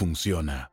funciona.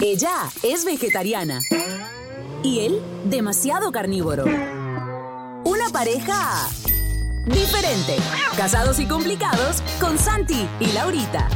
Ella es vegetariana y él demasiado carnívoro. Una pareja diferente. Casados y complicados con Santi y Laurita.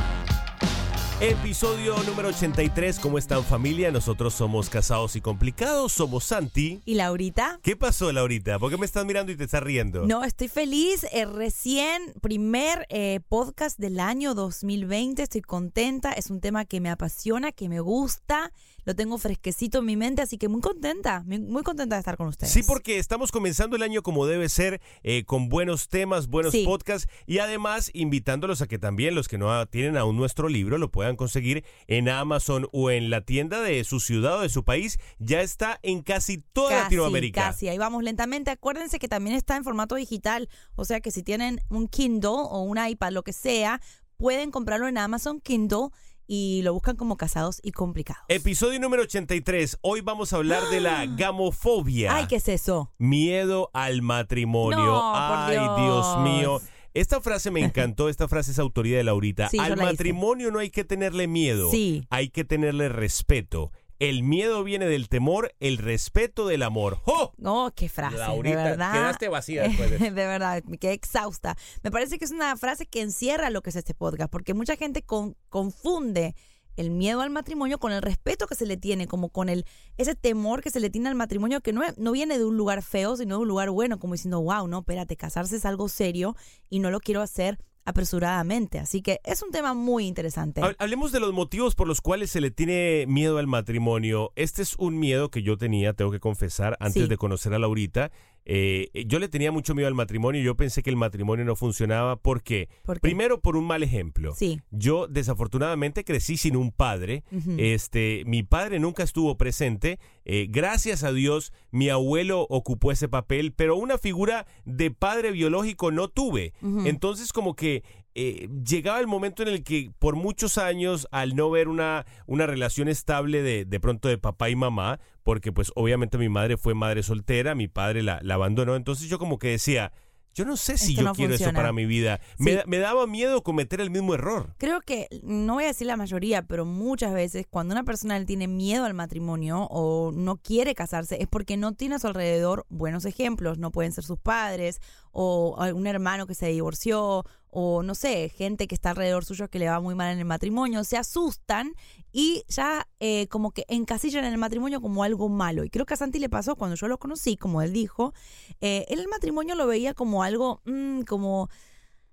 Episodio número 83, ¿cómo están familia? Nosotros somos casados y complicados, somos Santi. ¿Y Laurita? ¿Qué pasó, Laurita? ¿Por qué me estás mirando y te estás riendo? No, estoy feliz. eh, recién, primer eh, podcast del año 2020. Estoy contenta. Es un tema que me apasiona, que me gusta. Lo tengo fresquecito en mi mente, así que muy contenta. Muy, contenta de estar con ustedes. Sí, porque estamos comenzando el año como debe ser, eh, con buenos temas, buenos Sí. podcasts y además invitándolos a que también los que no tienen aún nuestro libro lo puedan conseguir en Amazon o en la tienda de su ciudad o de su país. Ya está en casi toda Casi, Latinoamérica. Casi, ahí vamos lentamente. Acuérdense que también está en formato digital, o sea que si tienen un Kindle o un iPad, lo que sea, pueden comprarlo en Amazon Kindle y lo buscan como casados y complicados. Episodio número 83. Hoy vamos a hablar de la gamofobia. Ay, ¿qué es eso? Miedo al matrimonio. No, por Ay, Dios. Dios. mío. Esta frase me encantó, esta frase es autoría de Laurita. Sí, al la hice. matrimonio no hay que tenerle miedo, Sí. hay que tenerle respeto. El miedo viene del temor, el respeto del amor. ¡Oh! Oh, qué frase. Laurita, de verdad. quedaste vacía después de eso. verdad, me quedé exhausta. Me parece que es una frase que encierra lo que es este podcast, porque mucha gente con- confunde el miedo al matrimonio con el respeto que se le tiene, como con el ese temor que se le tiene al matrimonio, que no, no viene de un lugar feo, sino de un lugar bueno, como diciendo, wow, no, espérate, casarse es algo serio y no lo quiero hacer apresuradamente. Así que es un tema muy interesante. Hab- Hablemos de los motivos por los cuales se le tiene miedo al matrimonio. Este es un miedo que yo tenía, tengo que confesar, antes Sí. de conocer a Laurita. Eh, yo le tenía mucho miedo al matrimonio. Yo pensé que el matrimonio no funcionaba. ¿Por qué? ¿Por qué? Primero, por un mal ejemplo. Sí. Yo, desafortunadamente, crecí sin un padre. Este, mi padre nunca estuvo presente. Eh, gracias a Dios, mi abuelo ocupó ese papel, pero una figura de padre biológico no tuve. Entonces, como que eh, llegaba el momento en el que por muchos años, al no ver una, una relación estable de, de pronto de papá y mamá, porque pues obviamente mi madre fue madre soltera, mi padre la, la abandonó, entonces yo como que decía, yo no sé si Esto yo no quiero eso para mi vida. Me, Sí. me daba miedo cometer el mismo error. Creo que, no voy a decir la mayoría, pero muchas veces cuando una persona tiene miedo al matrimonio o no quiere casarse es porque no tiene a su alrededor buenos ejemplos. No pueden ser sus padres o algún hermano que se divorció o no sé, gente que está alrededor suyo que le va muy mal en el matrimonio. Se asustan y ya eh, como que encasillan en el matrimonio como algo malo. Y creo que a Santi le pasó cuando yo lo conocí, como él dijo, eh, el matrimonio lo veía como algo, mm, como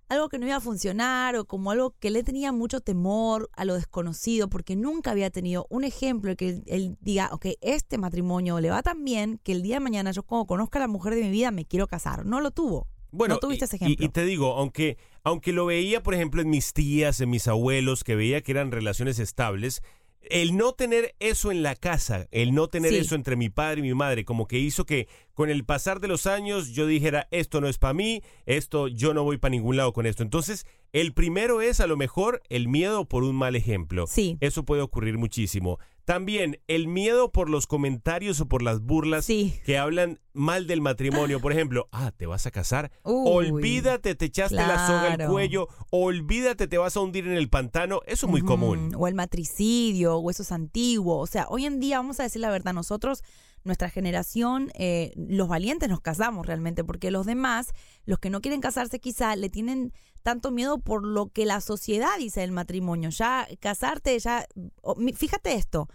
algo que no iba a funcionar o como algo que le tenía mucho temor a lo desconocido porque nunca había tenido un ejemplo que él, él diga, ok, este matrimonio le va tan bien que el día de mañana yo como conozca a la mujer de mi vida me quiero casar. No lo tuvo. Bueno, no tuviste y- ese y- ejemplo. Y, te digo, aunque, aunque lo veía, por ejemplo, en mis tías, en mis abuelos, que veía que eran relaciones estables, el no tener eso en la casa, el no tener Sí. eso entre mi padre y mi madre, como que hizo que con el pasar de los años yo dijera, esto no es para mí, esto yo no voy para ningún lado con esto. Entonces, el primero es a lo mejor el miedo por un mal ejemplo. Sí. Eso puede ocurrir muchísimo. También el miedo por los comentarios o por las burlas Sí. que hablan mal del matrimonio. Por ejemplo, ah, ¿te vas a casar? Uy, olvídate, te echaste la soga al cuello. Olvídate, te vas a hundir en el pantano. Eso es muy común. O el matricidio, o eso es antiguo. O sea, hoy en día, vamos a decir la verdad, nosotros, nuestra generación, eh, los valientes nos casamos realmente, porque los demás, los que no quieren casarse quizá, le tienen tanto miedo por lo que la sociedad dice del matrimonio. Ya casarte, ya... fíjate esto.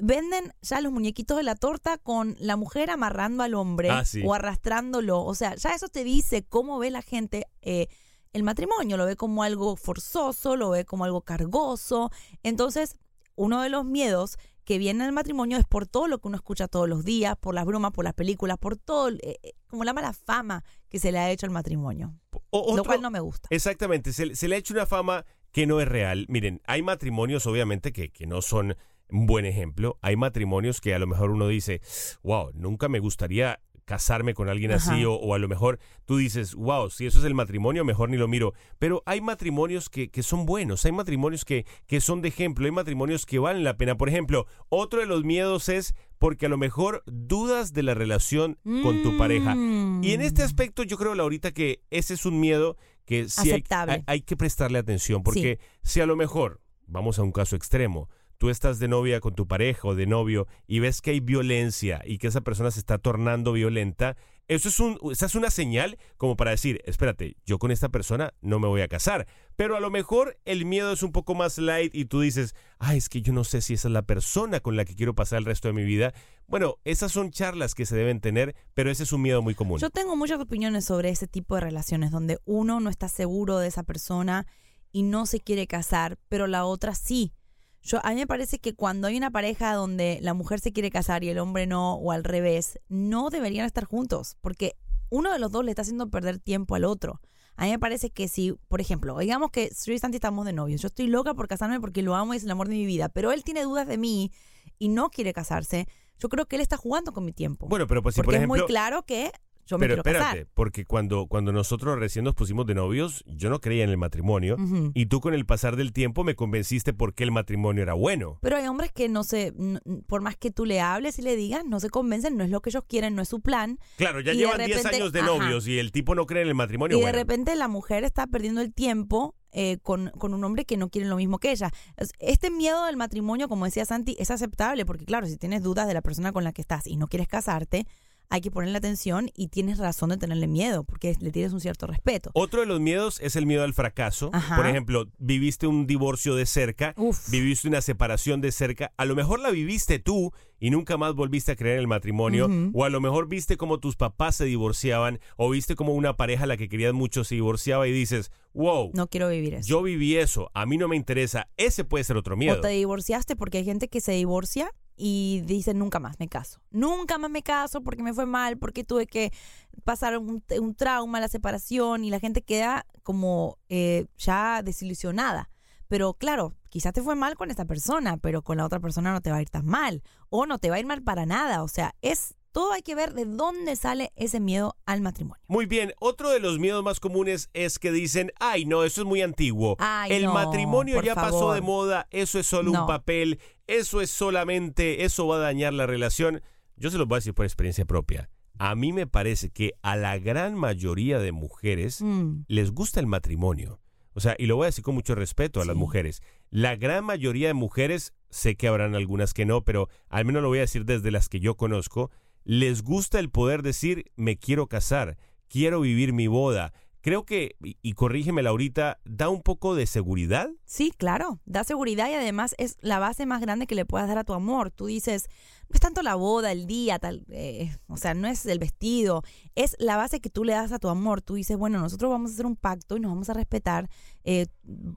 Venden ya los muñequitos de la torta con la mujer amarrando al hombre Ah, sí. o arrastrándolo. O sea, ya eso te dice cómo ve la gente eh, el matrimonio. Lo ve como algo forzoso, lo ve como algo cargoso. Entonces, uno de los miedos que viene del matrimonio es por todo lo que uno escucha todos los días, por las bromas, por las películas, por todo, eh, eh, como la mala fama que se le ha hecho al matrimonio. O- lo cual no me gusta. Exactamente, se, se le ha hecho una fama que no es real. Miren, hay matrimonios obviamente que, que no son un buen ejemplo. Hay matrimonios que a lo mejor uno dice, wow, nunca me gustaría casarme con alguien así o, o a lo mejor tú dices, wow, si eso es el matrimonio, mejor ni lo miro. Pero hay matrimonios que, que son buenos, hay matrimonios que, que son de ejemplo, hay matrimonios que valen la pena. Por ejemplo, otro de los miedos es porque a lo mejor dudas de la relación con tu pareja. Y en este Mm. aspecto yo creo, Laurita, que ese es un miedo que sí hay- hay que prestarle atención, porque si a lo mejor, vamos a un caso extremo, tú estás de novia con tu pareja o de novio y ves que hay violencia y que esa persona se está tornando violenta, eso es un, esa es una señal como para decir, espérate, yo con esta persona no me voy a casar. Pero a lo mejor el miedo es un poco más light y tú dices, ay, es que yo no sé si esa es la persona con la que quiero pasar el resto de mi vida. Bueno, esas son charlas que se deben tener, pero ese es un miedo muy común. Yo tengo muchas opiniones sobre ese tipo de relaciones donde uno no está seguro de esa persona y no se quiere casar, pero la otra sí. Yo, a mí me parece que cuando hay una pareja donde la mujer se quiere casar y el hombre no, o al revés, no deberían estar juntos, porque uno de los dos le está haciendo perder tiempo al otro. A mí me parece que si, por ejemplo, digamos que Sri y Santi estamos de novios, yo estoy loca por casarme porque lo amo y es el amor de mi vida, pero él tiene dudas de mí y no quiere casarse, yo creo que él está jugando con mi tiempo. Bueno, pero pues si porque por es ejemplo... muy claro que yo me Pero quiero espérate, casar. porque cuando, cuando nosotros recién nos pusimos de novios, yo no creía en el matrimonio. Y tú con el pasar del tiempo me convenciste porque el matrimonio era bueno. Pero hay hombres que no se, por más que tú le hables y le digas, no se convencen, no es lo que ellos quieren, no es su plan. Claro, ya Y llevan 10 repente- años de ajá. novios y el tipo no cree en el matrimonio. y de repente la mujer está perdiendo el tiempo eh, con, con un hombre que no quiere lo mismo que ella. Es- Este miedo del matrimonio, como decía Santi, es aceptable porque claro, si tienes dudas de la persona con la que estás y no quieres casarte, hay que ponerle atención y tienes razón de tenerle miedo porque le tienes un cierto respeto. Otro de los miedos es el miedo al fracaso. Ajá. Por ejemplo, viviste un divorcio de cerca, Uf. viviste una separación de cerca. A lo mejor la viviste tú y nunca más volviste a creer en el matrimonio. O a lo mejor viste como tus papás se divorciaban. O viste como una pareja a la que querías mucho se divorciaba y dices, wow, No quiero vivir eso. yo viví eso, a mí no me interesa. Ese puede ser otro miedo. O te divorciaste porque hay gente que se divorcia y dice nunca más me caso. Nunca más me caso porque me fue mal, porque tuve que pasar un, trauma, la separación y la gente queda como eh, ya desilusionada. Pero claro, quizás te fue mal con esta persona, pero con la otra persona no te va a ir tan mal. O no te va a ir mal para nada. O sea, es todo hay que ver de dónde sale ese miedo al matrimonio. Muy bien, otro de los miedos más comunes es que dicen, ay no, eso es muy antiguo. Ay, El no, matrimonio ya pasó de moda, eso es solo un papel, eso es solamente, eso va a dañar la relación. Yo se los voy a decir por experiencia propia. A mí me parece que a la gran mayoría de mujeres Mm. les gusta el matrimonio. O sea, y lo voy a decir con mucho respeto a las mujeres. La gran mayoría de mujeres, sé que habrán algunas que no, pero al menos lo voy a decir desde las que yo conozco, les gusta el poder decir, me quiero casar, quiero vivir mi boda, creo que, y, corrígeme Laurita, da un poco de seguridad. Sí, claro, da seguridad y además es la base más grande que le puedas dar a tu amor. Tú dices, no es tanto la boda, el día, tal, eh, o sea, no es el vestido, es la base que tú le das a tu amor. Tú dices, bueno, nosotros vamos a hacer un pacto y nos vamos a respetar, eh,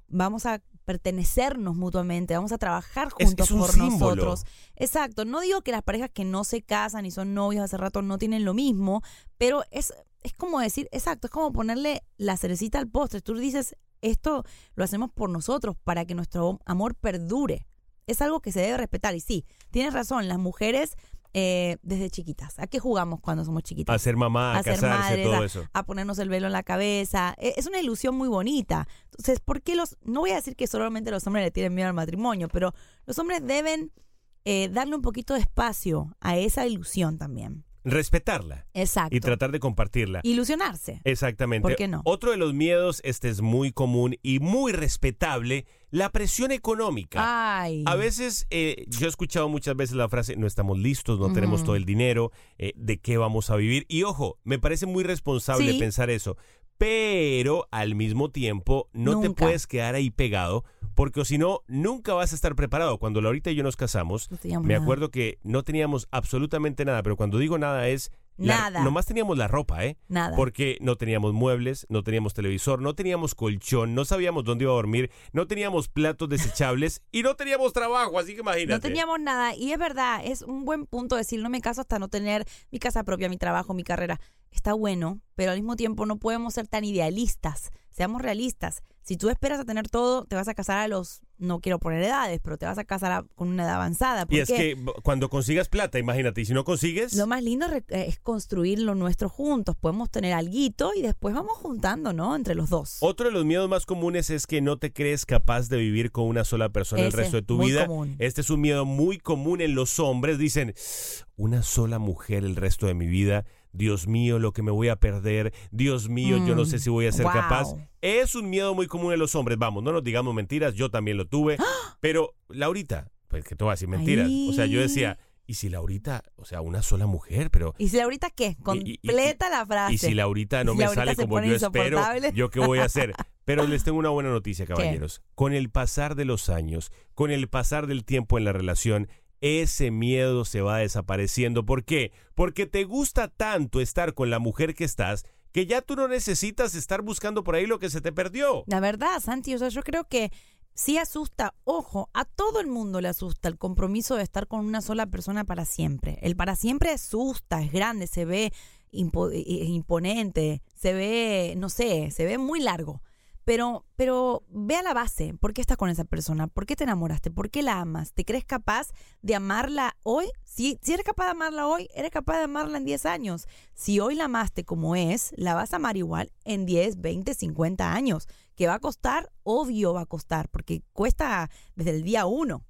vamos a pertenecernos mutuamente, vamos a trabajar Es- juntos es un por símbolo. nosotros. Exacto, no digo que las parejas que no se casan y son novios hace rato no tienen lo mismo, pero es, es como decir, exacto, es como ponerle la cerecita al postre. Tú dices, esto lo hacemos por nosotros, para que nuestro amor perdure. Es algo que se debe respetar. Y sí, tienes razón, las mujeres eh, desde chiquitas, ¿a qué jugamos cuando somos chiquitas? A ser mamá, a, a ser casarse, madres, todo a, eso. a ponernos el velo en la cabeza. E- Es una ilusión muy bonita. Entonces, ¿por qué los.? No voy a decir que solamente los hombres le tienen miedo al matrimonio, pero los hombres deben eh, darle un poquito de espacio a esa ilusión también. Respetarla Exacto. y tratar de compartirla. Ilusionarse. Exactamente. ¿Por qué no? Otro de los miedos, este es muy común y muy respetable, la presión económica. Ay. A veces, eh, yo he escuchado muchas veces la frase, no estamos listos, no tenemos todo el dinero, eh, ¿de qué vamos a vivir? Y ojo, me parece muy responsable Sí. pensar eso, pero al mismo tiempo no te puedes quedar ahí pegado, porque si no, nunca vas a estar preparado. Cuando Laurita y yo nos casamos, No me nada. acuerdo que no teníamos absolutamente nada, pero cuando digo nada es... la- Nada. nomás teníamos la ropa, ¿eh? Nada. Porque no teníamos muebles, no teníamos televisor, no teníamos colchón, no sabíamos dónde iba a dormir, no teníamos platos desechables y no teníamos trabajo, así que imagínate. No teníamos nada. Y es verdad, es un buen punto decir, no me caso hasta no tener mi casa propia, mi trabajo, mi carrera. Está bueno, pero al mismo tiempo no podemos ser tan idealistas. Seamos realistas. Si tú esperas a tener todo, te vas a casar a los, no quiero poner edades, pero te vas a casar a- con una edad avanzada. Y es que cuando consigas plata, imagínate, y si no consigues, Lo más lindo eh, es construir lo nuestro juntos. Podemos tener alguito y después vamos juntando, ¿no? Entre los dos. otro de los miedos más comunes es que no te crees capaz de vivir con una sola persona el resto de tu muy vida. común. Este es un miedo muy común en los hombres. Dicen, una sola mujer el resto de mi vida. Dios mío, lo que me voy a perder. Dios mío, yo no sé si voy a ser Mm, capaz. Es un miedo muy común en los hombres. Vamos, no nos digamos mentiras, yo también lo tuve. Pero, Laurita, pues que te voy a decir mentiras. O sea, yo decía, ¿y si Laurita, o sea, una sola mujer, pero... ¿Y si Laurita qué? y- y- Completa la frase. Y si Laurita no Si me Laurita sale como yo espero. ¿yo qué voy a hacer? Pero les tengo una buena noticia, caballeros. Con el pasar de los años, con el pasar del tiempo en la relación, ese miedo se va desapareciendo. ¿Por qué? Porque te gusta tanto estar con la mujer que estás que ya tú no necesitas estar buscando por ahí lo que se te perdió. La verdad, Santi, o sea, yo creo que sí asusta, ojo, a todo el mundo le asusta el compromiso de estar con una sola persona para siempre. El para siempre asusta, es grande, se ve eh, imponente, se ve, no sé, se ve muy largo. Pero, pero ve a la base, ¿por qué estás con esa persona? ¿Por qué te enamoraste? ¿Por qué la amas? ¿Te crees capaz de amarla hoy? Si, eres capaz de amarla hoy, eres capaz de amarla en 10 años. Si hoy la amaste como es, la vas a amar igual en 10, 20, 50 años. ¿Que va a costar? Obvio va a costar, porque cuesta desde el día uno.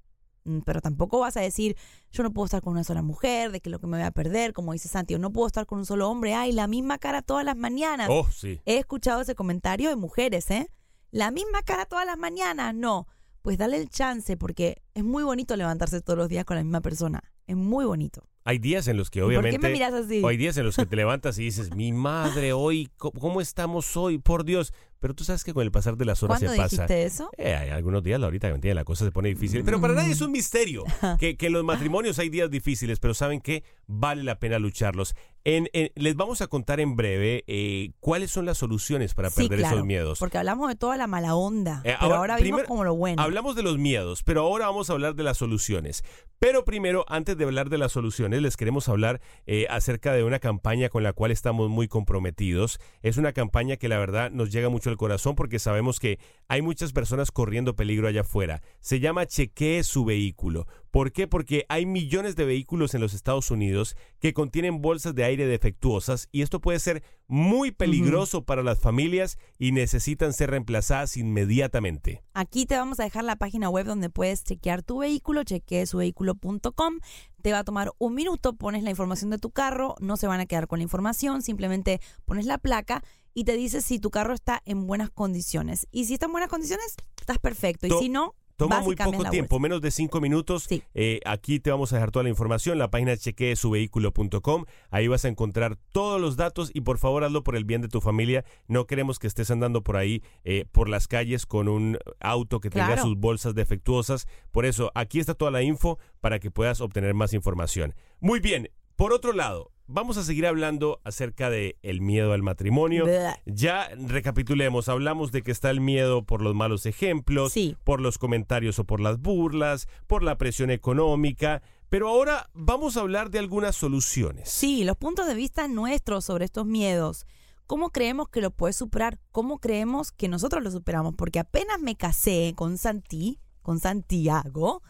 Mm, Pero tampoco vas a decir, yo no puedo estar con una sola mujer, de que lo que me voy a perder, como dice Santi, o no puedo estar con un solo hombre, ay, la misma cara todas las mañanas. Oh, sí. He escuchado ese comentario de mujeres, ¿eh? La misma cara todas las mañanas, no. Pues dale el chance, porque es muy bonito levantarse todos los días con la misma persona. Es muy bonito. Hay días en los que ¿Y por qué obviamente... me miras así? o hay días en los que te levantas y dices, mi madre, hoy, ¿cómo- ¿cómo estamos hoy? Por Dios. Pero tú sabes que con el pasar de las horas se ¿Cuándo pasa. dijiste eso? Eh, hay algunos días, ahorita que la cosa se pone difícil. Pero para nadie es un misterio que, que en los matrimonios hay días difíciles, pero saben que vale la pena lucharlos. En, en- les vamos a contar en breve eh, cuáles son las soluciones para Sí, perder claro, esos miedos. Porque hablamos de toda la mala onda, Eh, pero ahora, vimos primero como lo bueno. Hablamos de los miedos, pero ahora vamos a hablar de las soluciones. Pero primero, antes de hablar de las soluciones, les queremos hablar eh, acerca de una campaña con la cual estamos muy comprometidos. Es una campaña que la verdad nos llega mucho al corazón porque sabemos que hay muchas personas corriendo peligro allá afuera. Se llama Chequee su vehículo. ¿Por qué? Porque hay millones de vehículos en los Estados Unidos que contienen bolsas de aire defectuosas y esto puede ser muy peligroso para las familias y necesitan ser reemplazadas inmediatamente. Aquí te vamos a dejar la página web donde puedes chequear tu vehículo, chequeesuvehiculo.com. Te va a tomar un minuto, pones la información de tu carro, no se van a quedar con la información, simplemente pones la placa y te dice si tu carro está en buenas condiciones. Y si está en buenas condiciones, estás perfecto. Y si no, Toma muy poco tiempo, bolsa. menos de cinco minutos. Sí. Eh, aquí te vamos a dejar toda la información. La página chequeesuvehículo.com. Ahí vas a encontrar todos los datos y por favor hazlo por el bien de tu familia. No queremos que estés andando por ahí eh, por las calles con un auto que tenga Claro. sus bolsas defectuosas. Por eso, aquí está toda la info para que puedas obtener más información. Muy bien. Por otro lado, vamos a seguir hablando acerca de el miedo al matrimonio. Bleh. Ya recapitulemos, hablamos de que está el miedo por los malos ejemplos, Sí. por los comentarios o por las burlas, por la presión económica, pero ahora vamos a hablar de algunas soluciones. Sí, los puntos de vista nuestros sobre estos miedos. ¿Cómo creemos que lo puedes superar? ¿Cómo creemos que nosotros lo superamos? Porque apenas me casé con Santi, con Santiago,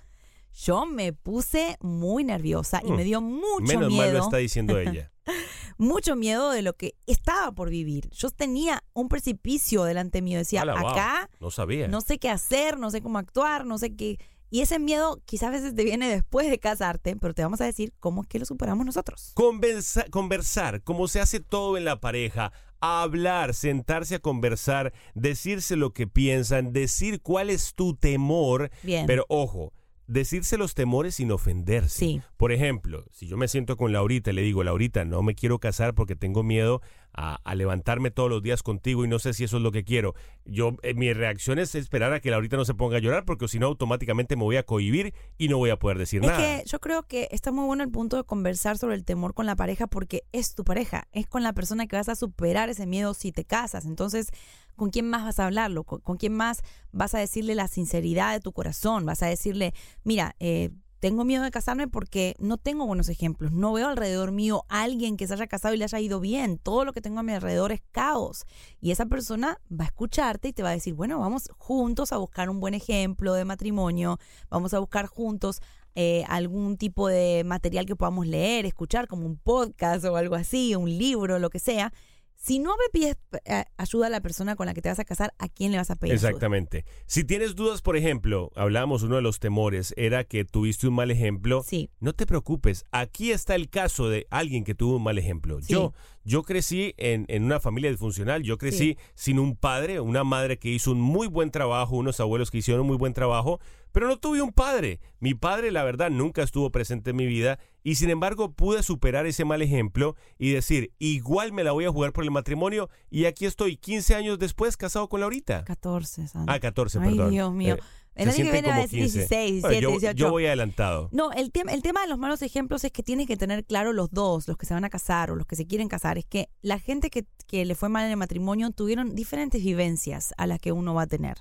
yo me puse muy nerviosa y Mm. me dio mucho Menos miedo. mal lo está diciendo ella. mucho miedo de lo que estaba por vivir. Yo tenía un precipicio delante mío. Decía, Ala, wow, acá no sabía. no sé qué hacer, no sé cómo actuar, no sé qué. Y ese miedo quizás a veces te viene después de casarte, pero te vamos a decir cómo es que lo superamos nosotros. Conversar, como se hace todo en la pareja, hablar, sentarse a conversar, decirse lo que piensan, decir cuál es tu temor, Bien. pero ojo, decirse los temores sin ofenderse. Sí. Por ejemplo, si yo me siento con Laurita y le digo, Laurita, no me quiero casar porque tengo miedo a, a levantarme todos los días contigo y no sé si eso es lo que quiero. Yo, eh, mi reacción es esperar a que Laurita no se ponga a llorar porque si no automáticamente me voy a cohibir y no voy a poder decir Es nada. que yo creo que está muy bueno el punto de conversar sobre el temor con la pareja porque es tu pareja, es con la persona que vas a superar ese miedo si te casas. Entonces, ¿con quién más vas a hablarlo? ¿Con, con quién más vas a decirle la sinceridad de tu corazón? Vas a decirle, mira, eh, tengo miedo de casarme porque no tengo buenos ejemplos. No veo alrededor mío a alguien que se haya casado y le haya ido bien. Todo lo que tengo a mi alrededor es caos. Y esa persona va a escucharte y te va a decir, bueno, vamos juntos a buscar un buen ejemplo de matrimonio, vamos a buscar juntos eh, algún tipo de material que podamos leer, escuchar, como un podcast o algo así, un libro, lo que sea. Si no me pides eh, ayuda a la persona con la que te vas a casar, ¿a quién le vas a pedir ayuda? Exactamente. Si tienes dudas, por ejemplo, hablábamos, uno de los temores era que tuviste un mal ejemplo. Sí. No te preocupes, aquí está el caso de alguien que tuvo un mal ejemplo. Sí. Yo, yo crecí en, en una familia disfuncional, yo crecí sin un padre, una madre que hizo un muy buen trabajo, unos abuelos que hicieron un muy buen trabajo, pero no tuve un padre. Mi padre, la verdad, nunca estuvo presente en mi vida y sin embargo pude superar ese mal ejemplo y decir, igual me la voy a jugar por el matrimonio y aquí estoy 15 años después casado con Laurita. 14, Sandra. Ah, 14, Ay, perdón. Dios mío. Eh, El se año que viene va a como decir 15. 16, Bueno, 17, yo, 18. yo voy adelantado. No, el, tema el tema de los malos ejemplos es que tienes que tener claro los dos, los que se van a casar o los que se quieren casar. Es que la gente que, que le fue mal en el matrimonio tuvieron diferentes vivencias a las que uno va a tener.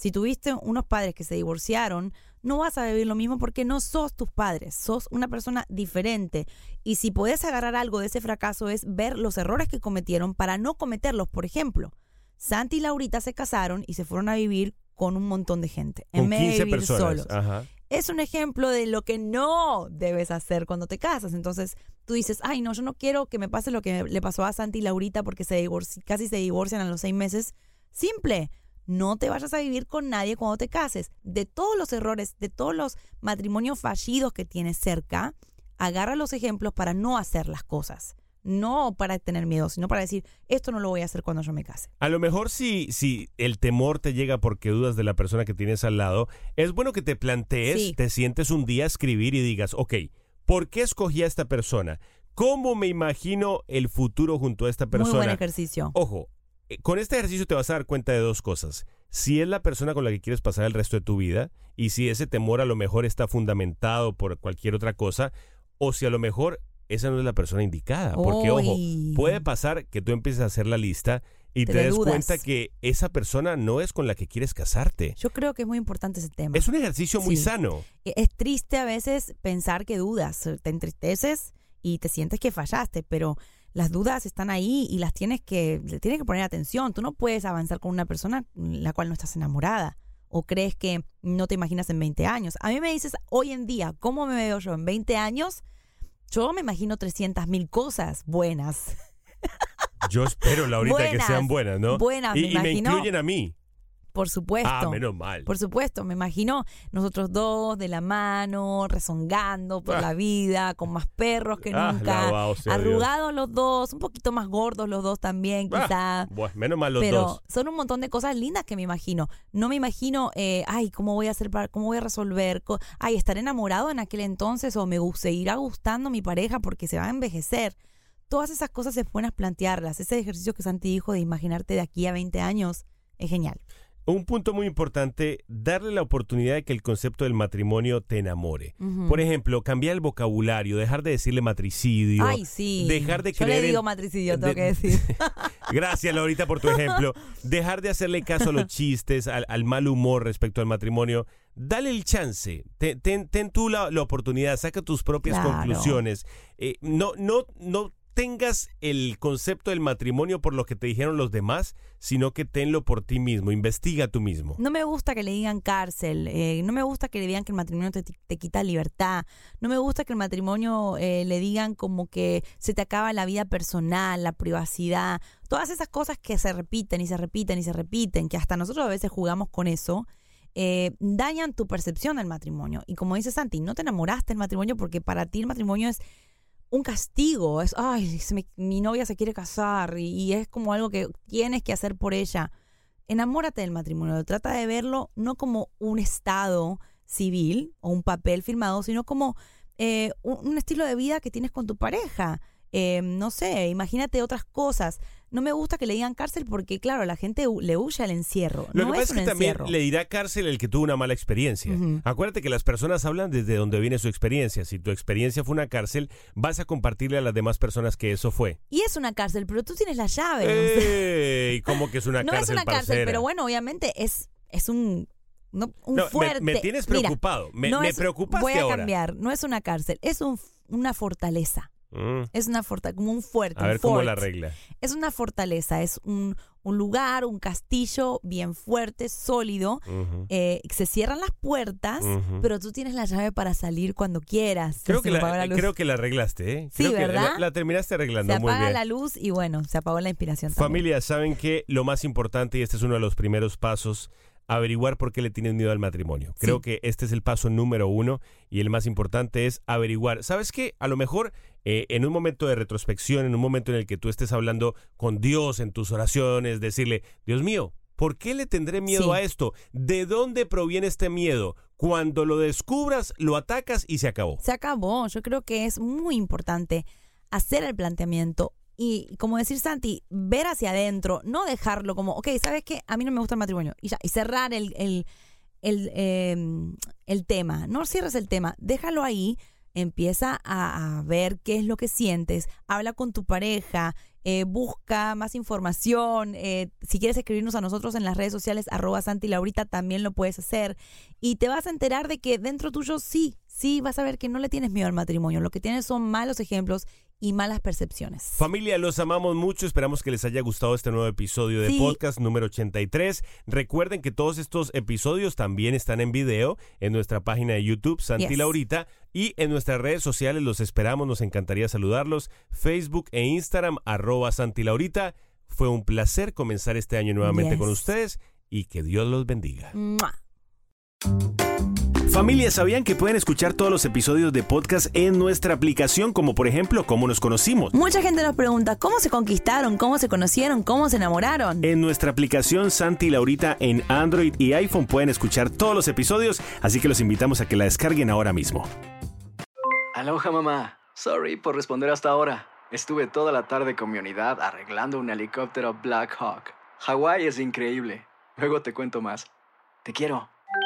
Si tuviste unos padres que se divorciaron, no vas a vivir lo mismo porque no sos tus padres, sos una persona diferente. Y si podés agarrar algo de ese fracaso es ver los errores que cometieron para no cometerlos. Por ejemplo, Santi y Laurita se casaron y se fueron a vivir con un montón de gente. en Con vez de 15 vivir personas. solos Ajá. es un ejemplo de lo que no debes hacer cuando te casas. Entonces tú dices, ay, no, yo no quiero que me pase lo que le pasó a Santi y Laurita porque se casi se divorcian a los seis meses. Simple, no te vayas a vivir con nadie cuando te cases. De todos los errores, de todos los matrimonios fallidos que tienes cerca, agarra los ejemplos para no hacer las cosas. No para tener miedo, sino para decir, esto no lo voy a hacer cuando yo me case. A lo mejor si, si el temor te llega porque dudas de la persona que tienes al lado, es bueno que te plantees, Sí. te sientes un día a escribir y digas, ok, ¿por qué escogí a esta persona? ¿Cómo me imagino el futuro junto a esta Muy buen persona? ejercicio. Ojo, con este ejercicio te vas a dar cuenta de dos cosas. Si es la persona con la que quieres pasar el resto de tu vida y si ese temor a lo mejor está fundamentado por cualquier otra cosa o si a lo mejor esa no es la persona indicada. Porque, ojo, puede pasar que tú empieces a hacer la lista y Te des dudas. cuenta que esa persona no es con la que quieres casarte. Yo creo que es muy importante ese tema. Es un ejercicio muy Sí. sano. E, Es triste a veces pensar que dudas, te entristeces y te sientes que fallaste, pero las dudas están ahí y las tienes que, le tienes que poner atención. Tú no puedes avanzar con una persona la cual no estás enamorada o crees que no te imaginas en 20 años. A mí me dices hoy en día, ¿cómo me veo yo en 20 años? Yo me imagino 300 mil cosas buenas. Yo espero, Laurita, que sean buenas, ¿no? buenas, y, me y me incluyen a mí. Por supuesto. Ah, menos mal. Por supuesto, me imagino nosotros dos de la mano, rezongando por Ah. la vida, con más perros que Ah, nunca, alabado sea Dios. arrugados los dos, un poquito más gordos los dos también, Ah, quizá. bueno, menos mal los pero dos. son un montón de cosas lindas que me imagino. No me imagino, eh, ay, ¿cómo voy a hacer para, cómo voy a resolver? Ay, estar enamorado en aquel entonces o me gu- seguirá gustando mi pareja porque se va a envejecer. Todas esas cosas es buenas plantearlas. Ese ejercicio que Santi dijo de imaginarte de aquí a 20 años es genial. Un punto muy importante, darle la oportunidad de que el concepto del matrimonio te enamore. Por ejemplo, cambiar el vocabulario, dejar de decirle matricidio. Ay, sí. Dejar de Yo creer le en- digo matricidio, tengo que decir. Gracias, Laurita, por tu ejemplo. Dejar de hacerle caso a los chistes, al, al mal humor respecto al matrimonio. Dale el chance. Ten, ten- ten tú la, la oportunidad. Saca tus propias Claro. conclusiones. Eh, no, no, no tengas el concepto del matrimonio por lo que te dijeron los demás, sino que tenlo por ti mismo. Investiga tú mismo. No me gusta que le digan cárcel, eh, no me gusta que le digan que el matrimonio te, quita libertad, no me gusta que el matrimonio eh, le digan como que se te acaba la vida personal, la privacidad, todas esas cosas que se repiten y se repiten y se repiten, que hasta nosotros a veces jugamos con eso, eh, dañan tu percepción del matrimonio. Y como dice Santi, no te enamoraste del matrimonio porque para ti el matrimonio es un castigo, es, ay, se me- mi novia se quiere casar y, es como algo que tienes que hacer por ella. Enamórate del matrimonio, trata de verlo no como un estado civil o un papel firmado, sino como eh, un, estilo de vida que tienes con tu pareja. Eh, no sé, imagínate otras cosas. No me gusta que le digan cárcel porque, claro, la gente le huye al encierro. Lo no que pasa es que también le dirá cárcel el que tuvo una mala experiencia. Acuérdate que las personas hablan desde donde viene su experiencia. Si tu experiencia fue una cárcel, vas a compartirle a las demás personas que eso fue. Y es una cárcel, pero tú tienes la llave. ¡Ey! ¿Cómo que es una no cárcel, es una cárcel, pero bueno, obviamente es, es un, no, un No, fuerte. me tienes Mira, preocupado. Me- no me es- preocupaste Voy a ahora. cambiar. No es una cárcel, es un, una fortaleza. Mm, Es una fortaleza, como un fuerte. A ver cómo la regla. Es una fortaleza, es un, un lugar, un castillo bien fuerte, sólido. Eh, se cierran las puertas, pero tú tienes la llave para salir cuando quieras. Creo que, la, la luz. creo que la arreglaste, ¿eh? Sí, Creo que la- ¿verdad? La, terminaste arreglando se muy bien. la luz y bueno, se apagó la inspiración. también. Familia, ¿saben que Lo más importante, y este es uno de los primeros pasos, averiguar por qué le tienes miedo al matrimonio. Creo Sí. que este es el paso número uno y el más importante es averiguar. ¿Sabes qué? A lo mejor eh, en un momento de retrospección, en un momento en el que tú estés hablando con Dios en tus oraciones, decirle, Dios mío, ¿por qué le tendré miedo Sí. a esto? ¿De dónde proviene este miedo? Cuando lo descubras, lo atacas y se acabó. Se acabó. Yo creo que es muy importante hacer el planteamiento y, como decir Santi, ver hacia adentro, no dejarlo como, ok, ¿sabes qué? A mí no me gusta el matrimonio. Y ya, y cerrar el, el, el, eh, el tema. No cierres el tema, déjalo ahí, empieza a, a ver qué es lo que sientes, habla con tu pareja, eh, busca más información. eh, si quieres escribirnos a nosotros en las redes sociales, arroba Santi Laurita, también lo puedes hacer. Y te vas a enterar de que dentro tuyo sí, sí vas a ver que no le tienes miedo al matrimonio. Lo que tienes son malos ejemplos y malas percepciones. Familia, los amamos mucho. Esperamos que les haya gustado este nuevo episodio de Sí. podcast número 83. Recuerden que todos estos episodios también están en video en nuestra página de YouTube, Santi Yes. Laurita, y en nuestras redes sociales los esperamos. Nos encantaría saludarlos. Facebook e Instagram, arroba Santi Laurita. Fue un placer comenzar este año nuevamente Yes. con ustedes y que Dios los bendiga. ¡Mua! Familia, ¿sabían que pueden escuchar todos los episodios de podcast en nuestra aplicación, como por ejemplo, cómo nos conocimos? Mucha gente nos pregunta cómo se conquistaron, cómo se conocieron, cómo se enamoraron. En nuestra aplicación Santi y Laurita en Android y iPhone pueden escuchar todos los episodios, así que los invitamos a que la descarguen ahora mismo. Aloha mamá. Sorry por responder hasta ahora. Estuve toda la tarde con mi unidad arreglando un helicóptero Black Hawk. Hawái es increíble. Luego te cuento más. Te quiero.